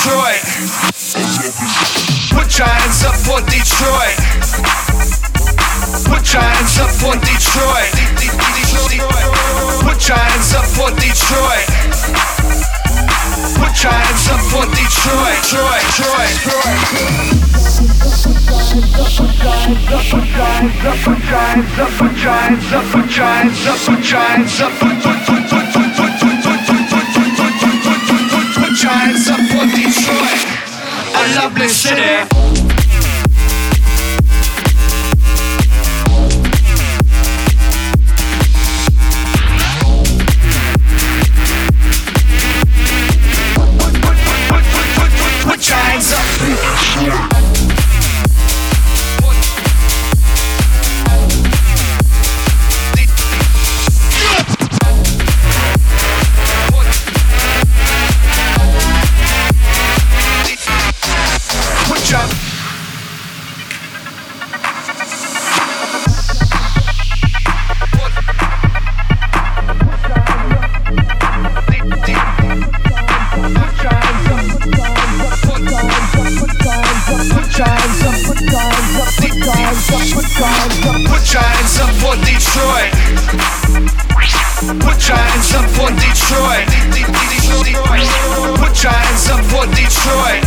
Detroit. Put your hands up for Detroit. Put your hands up for Detroit. Put your hands up for Detroit. Put your hands up for Detroit. Troy, Troy, Troy. Put lovely city. Put your hands up for Detroit. Put your hands up for Detroit. Put your hands up for Detroit.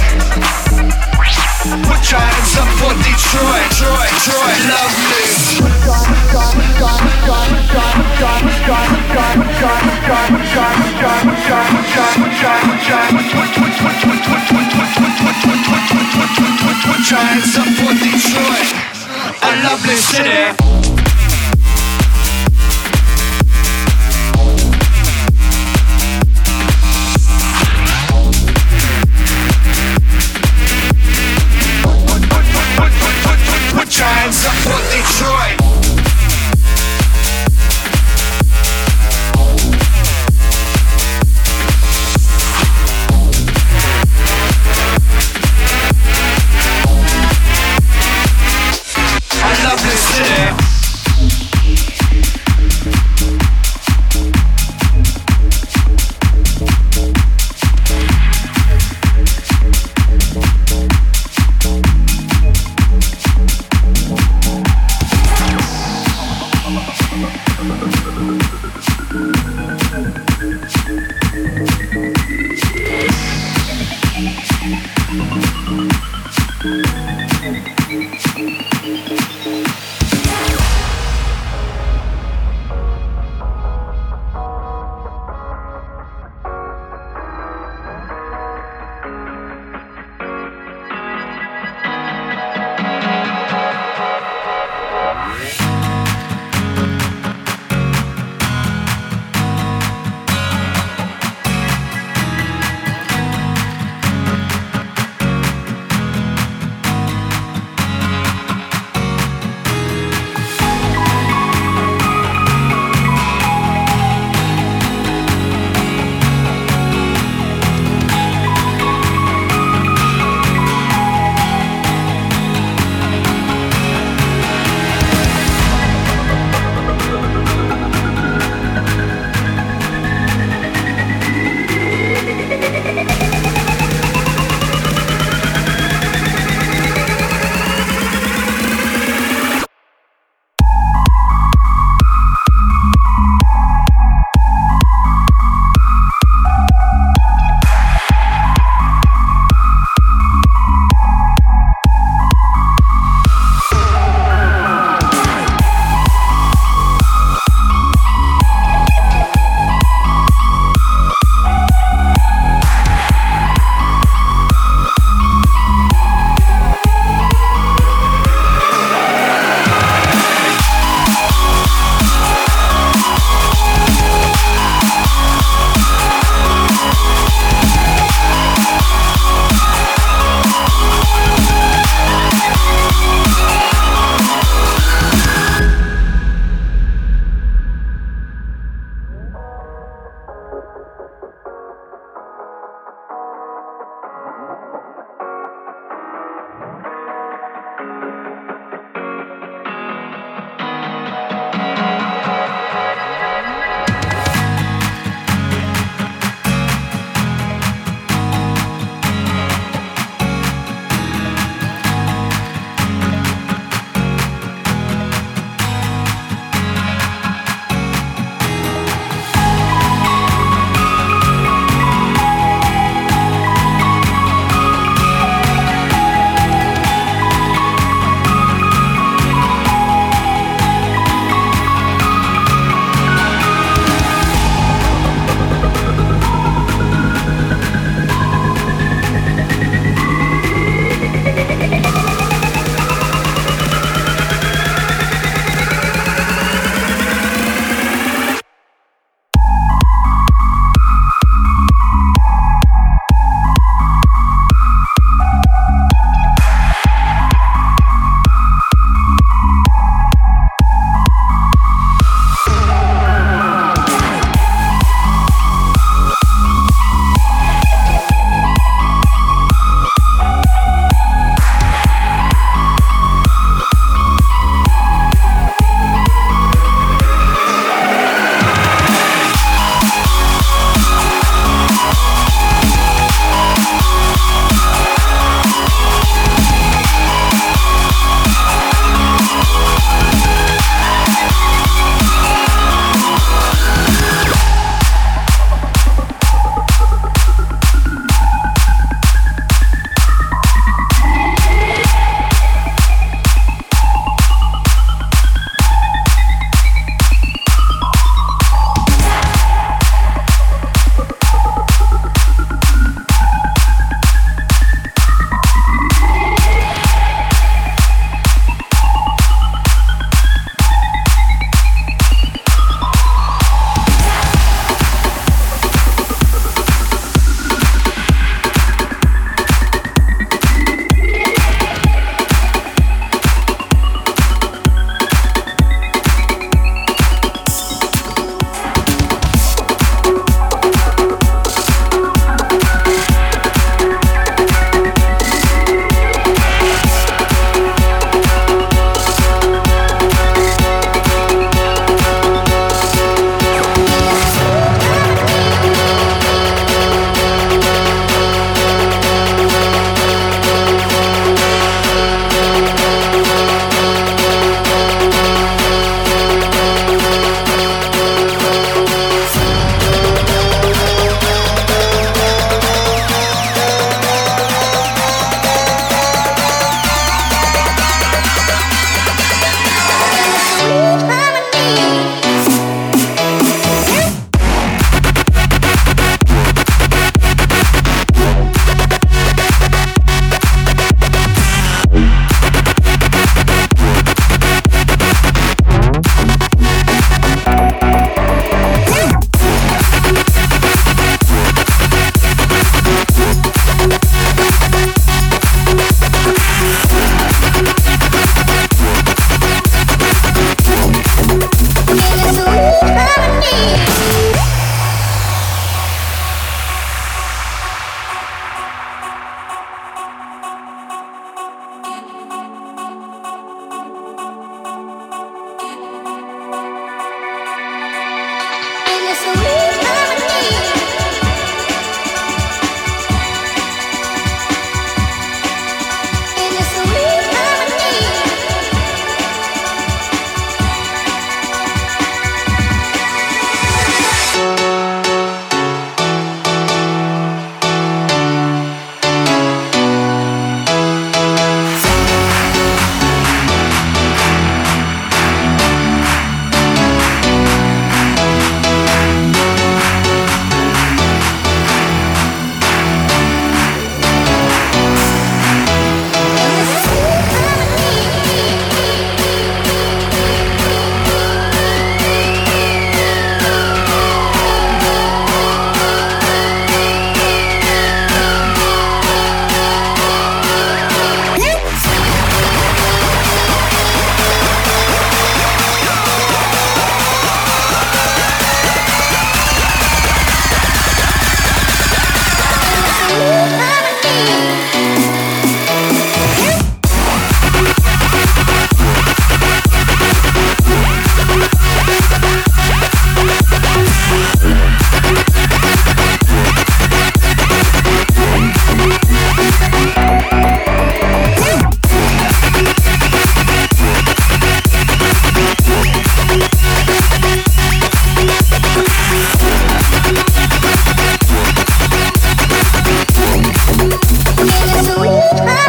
Put your hands up for Detroit. Detroit, Detroit, Put your hands up for Detroit. Lovely city.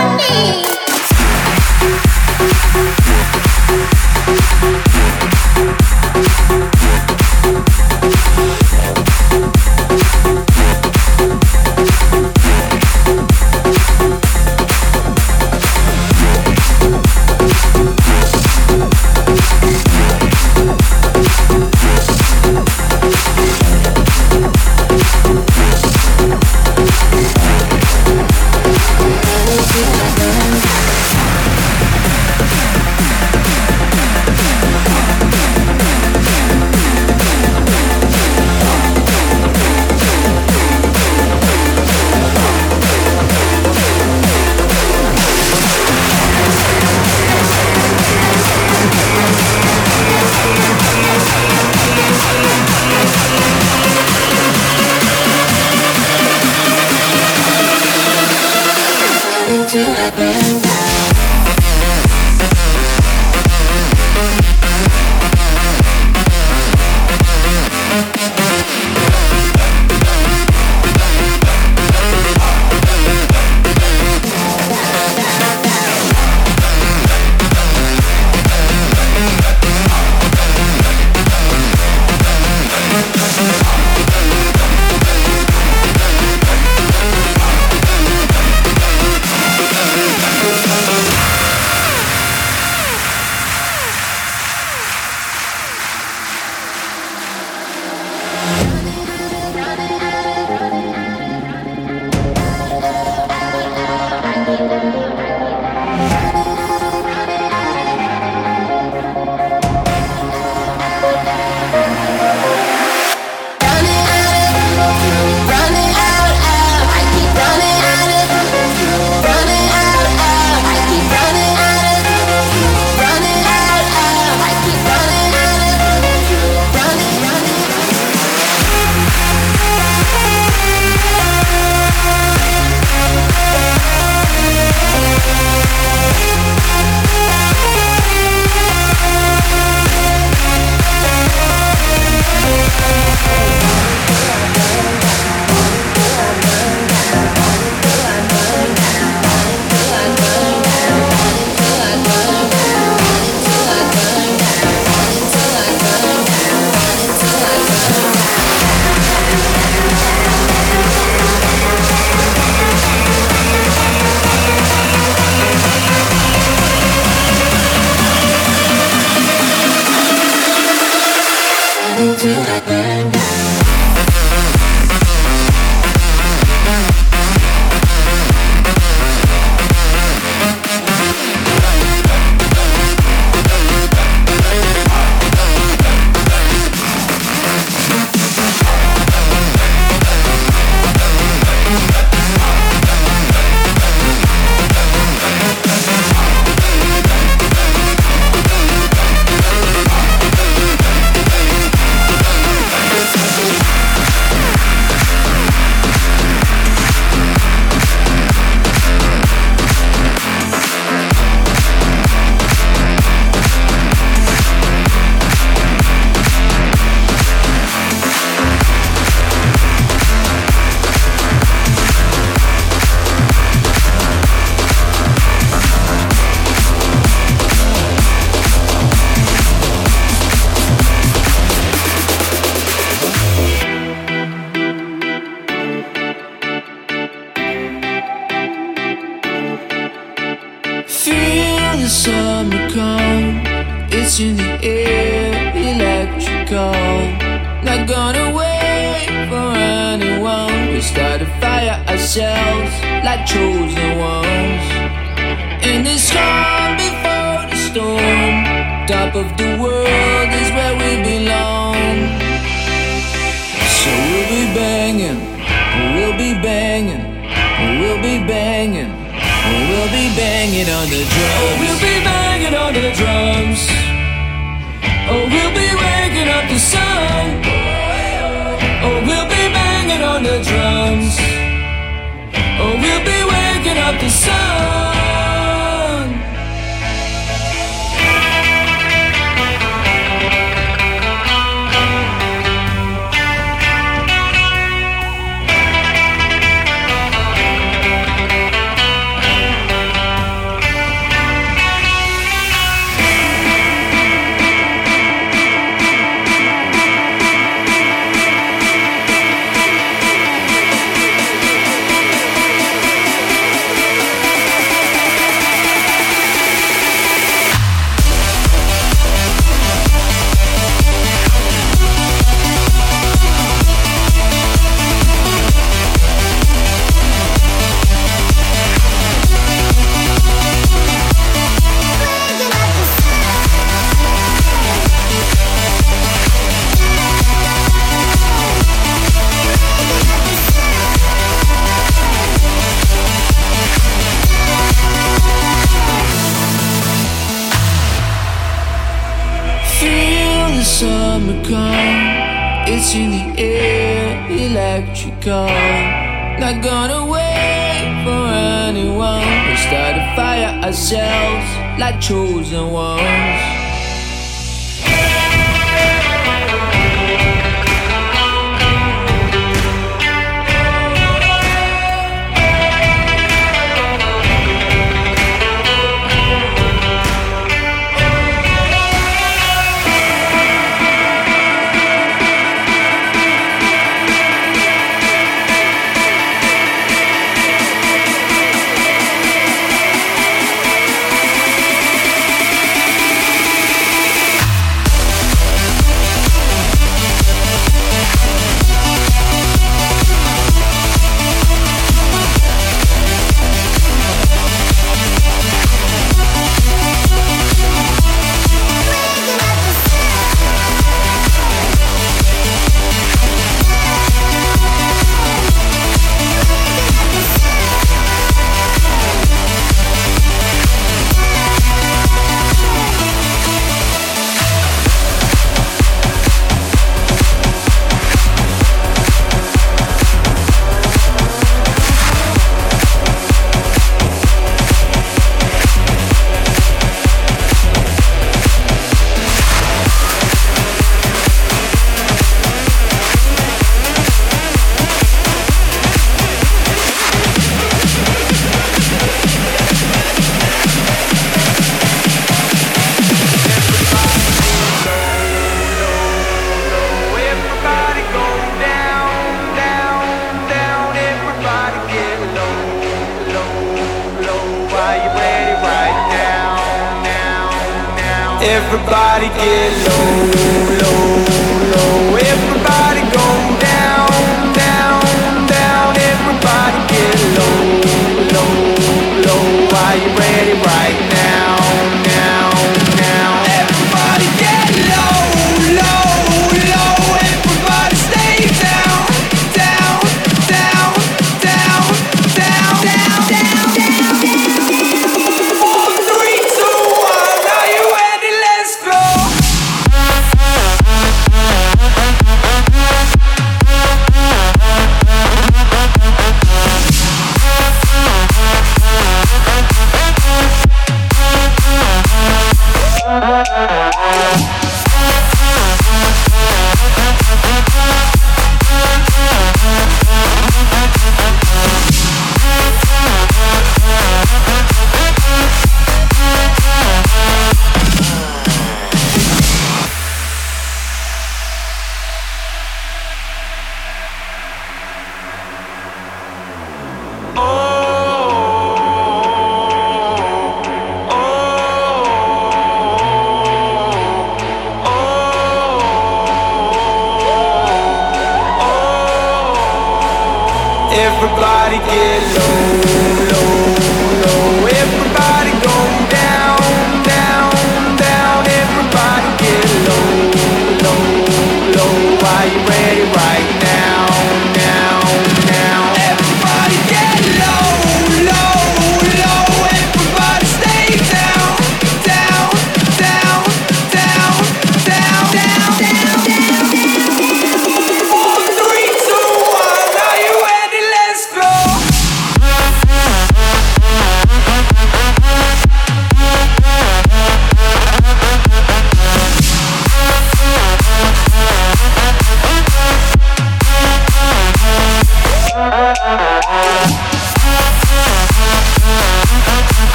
Banging,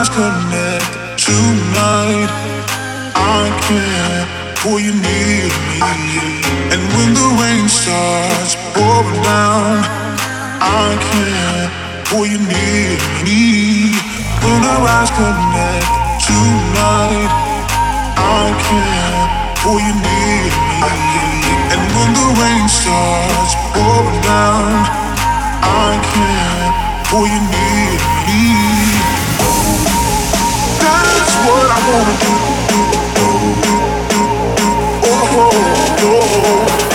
eyes connect tonight, I can pull you near me. And when the rain starts pouring down, I can pull you near me. When our eyes connect tonight, I can pull you near me. And when the rain starts pouring down, I can pull you near me. What I wanna do. Oh, oh, oh. oh, oh.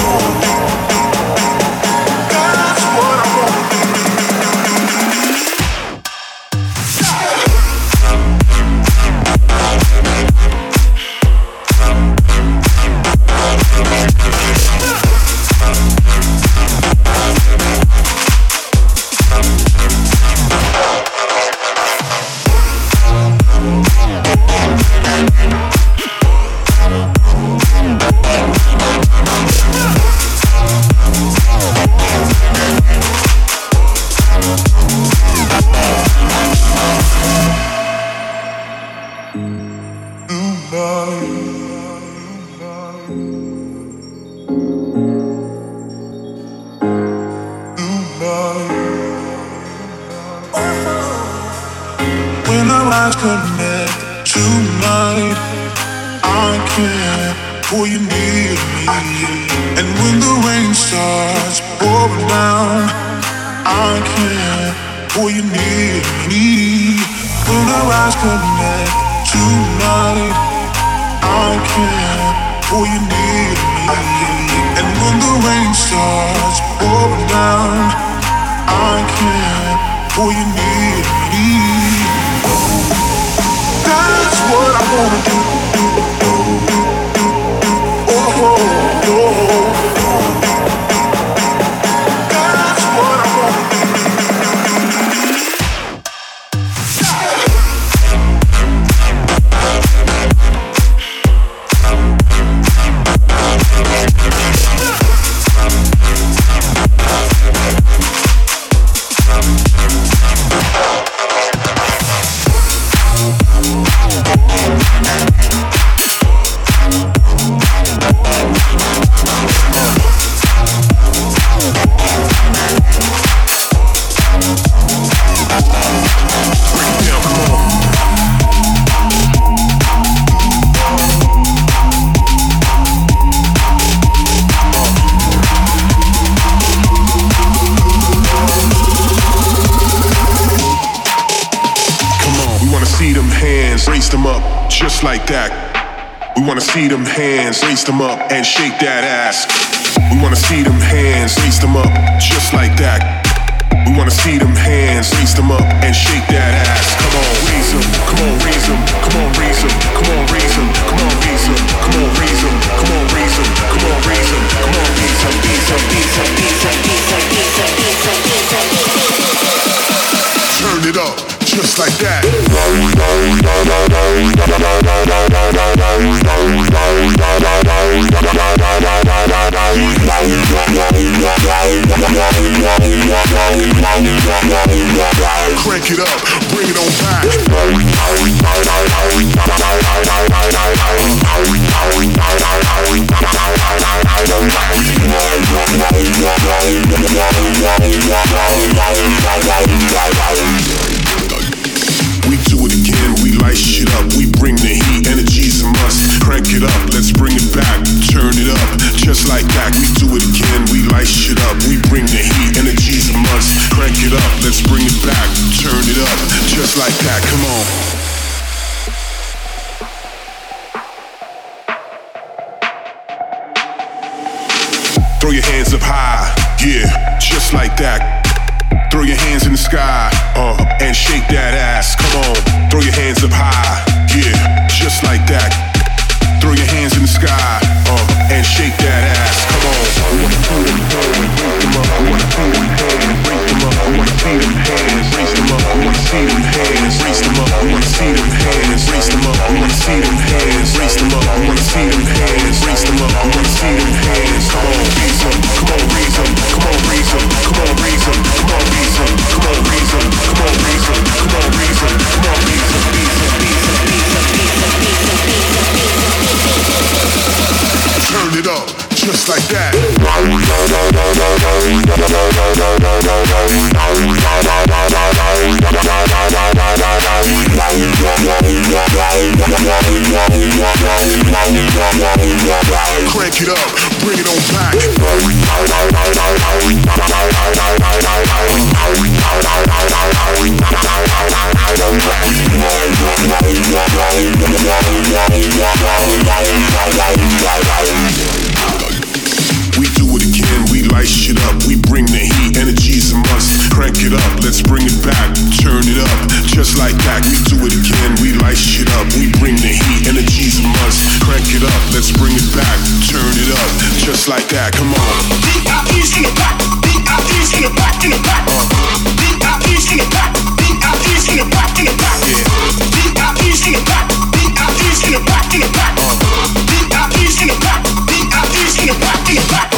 I can pull you me. When our eyes connect tonight, I can pull you me. And when the rain starts pouring down, I you me. That's what I wanna do. See them hands, raise them up, and shake that ass. We wanna see them hands, raise them up, just like that. We wanna see them hands, raise them up, and shake that ass. Come on, raise them, come on, raise them, come on, raise them, come on, raise them, come on, raise them, come on, raise them, come on, raise them, come on, raise them, come on, raise them, raise them, raise them, raise them, raise them, raise them, raise them, raise them, raise them. Turn it up, just like that. Crank it up, bring it on back. Light shit up, we bring the heat, energy's a must. Crank it up, let's bring it back, turn it up, just like that. We do it again, we light shit up, we bring the heat, energy's a must. Crank it up, let's bring it back, turn it up, just like that. Come on. Throw your hands up high, yeah, just like that. Throw your hands in the sky, uh, and shake that ass. Come on, throw your hands up high, yeah, just like that. Throw your hands in the sky, uh, and shake that ass. Come on. We wanna see them hands, raise them up. We wanna see them hands, raise them up. We wanna see them hands, raise them up. We wanna see them hands, raise them up. We wanna see them hands, raise them up. We wanna see them hands, raise them up. We wanna see them hands, raise them up. We wanna see them Crank it up, bring it on back. Spice shit up, we bring the heat, energy's a must. Crank it up, let's bring it back, turn it up. Just like that, we do it again, we light shit up, we bring the heat, energy's a must. Crank it up, let's bring it back, turn it up. Just like that, come on. D.I.E.'s in the back, D.I.E.'s in the back, in the back. D.I.E.'s in the back, D.I.E.'s in the back, in the back. In the back, D.I.E.'s in in the back. D.I.E.'s in in the back, in the back.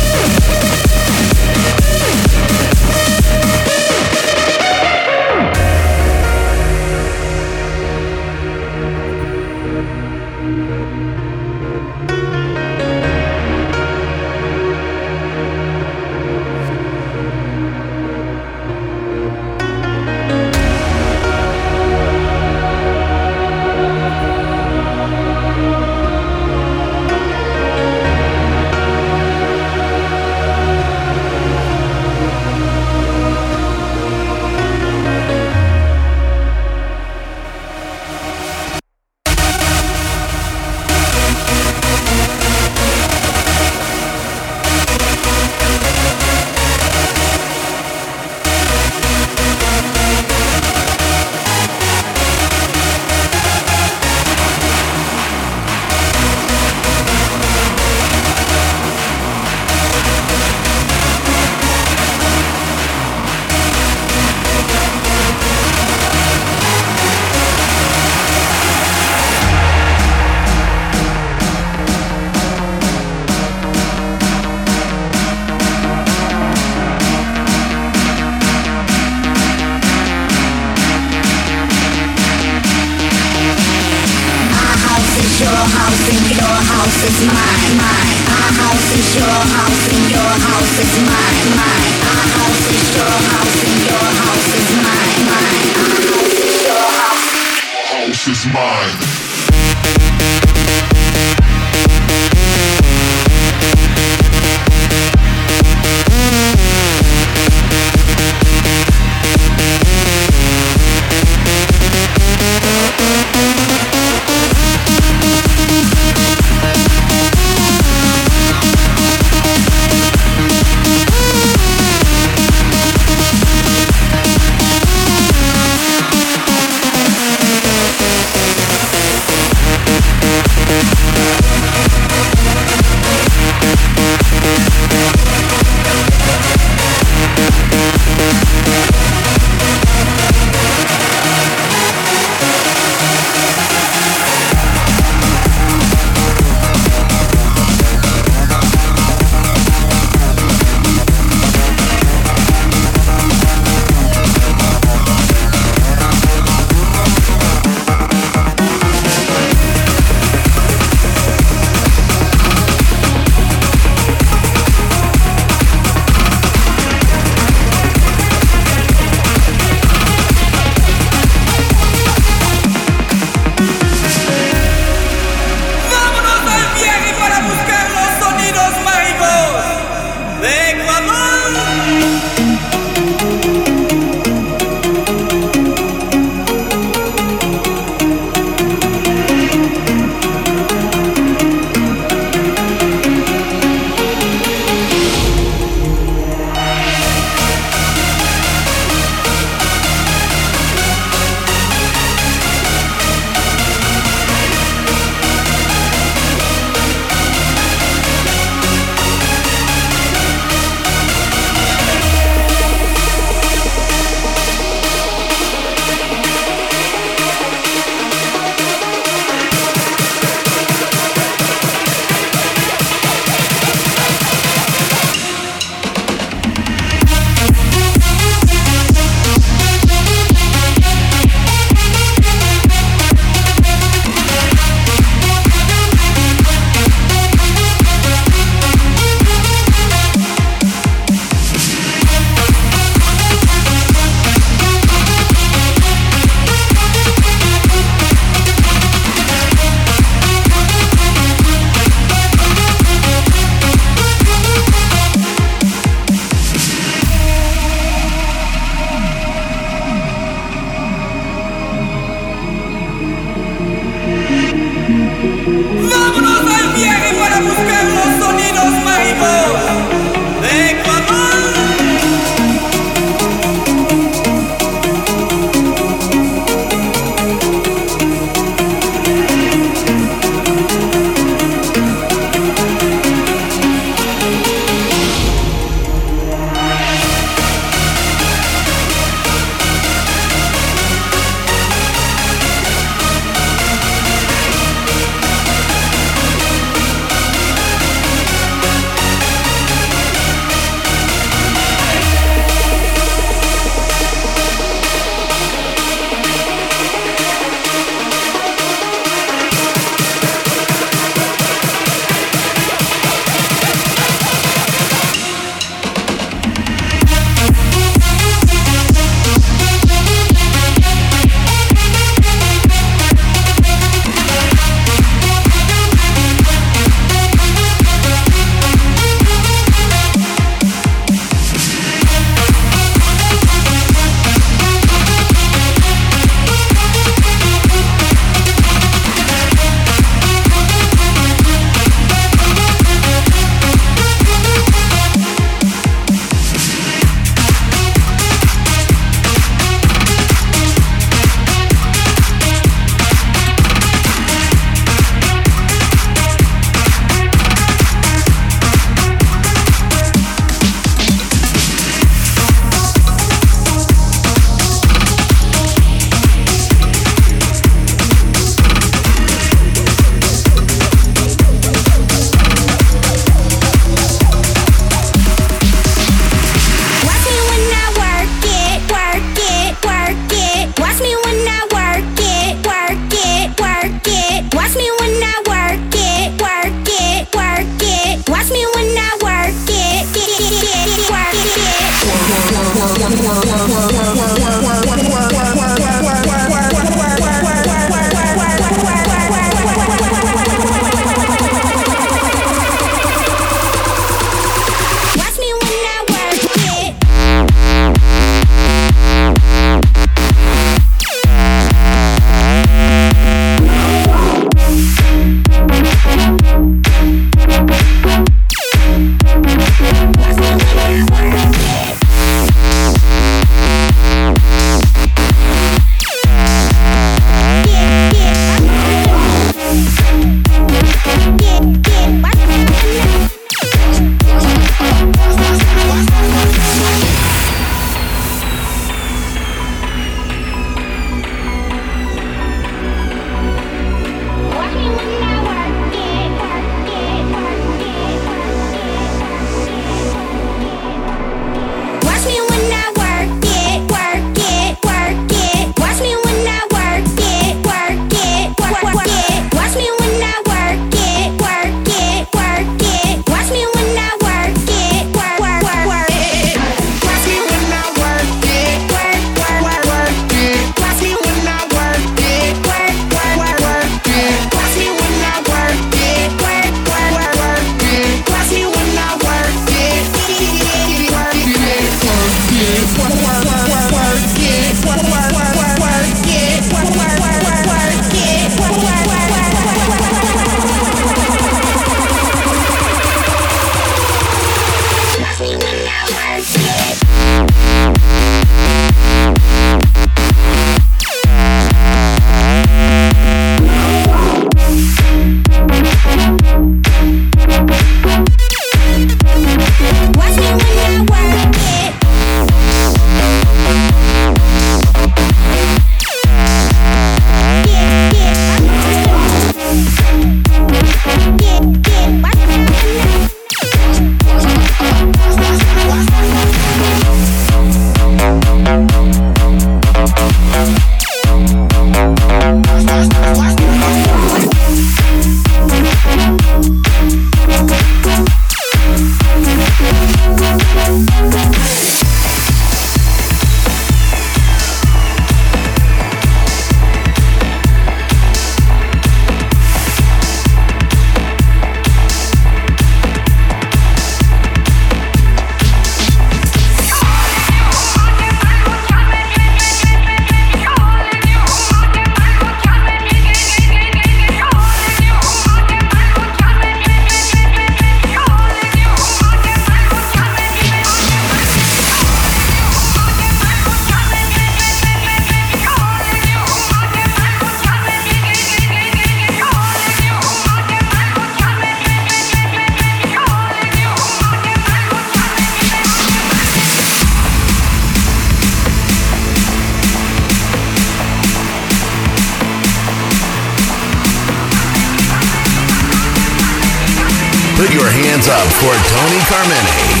your hands up for Tony Carmine.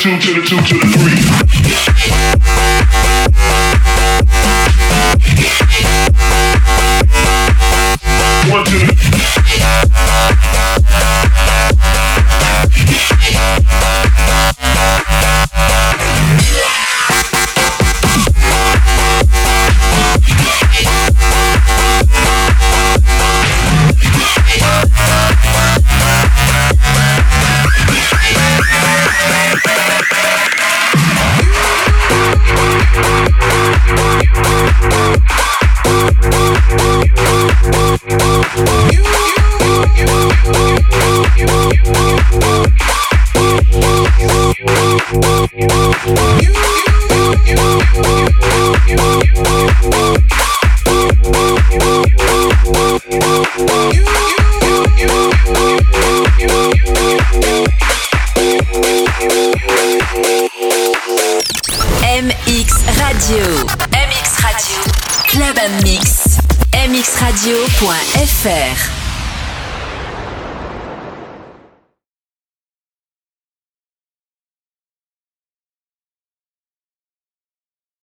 Two to the two to the three.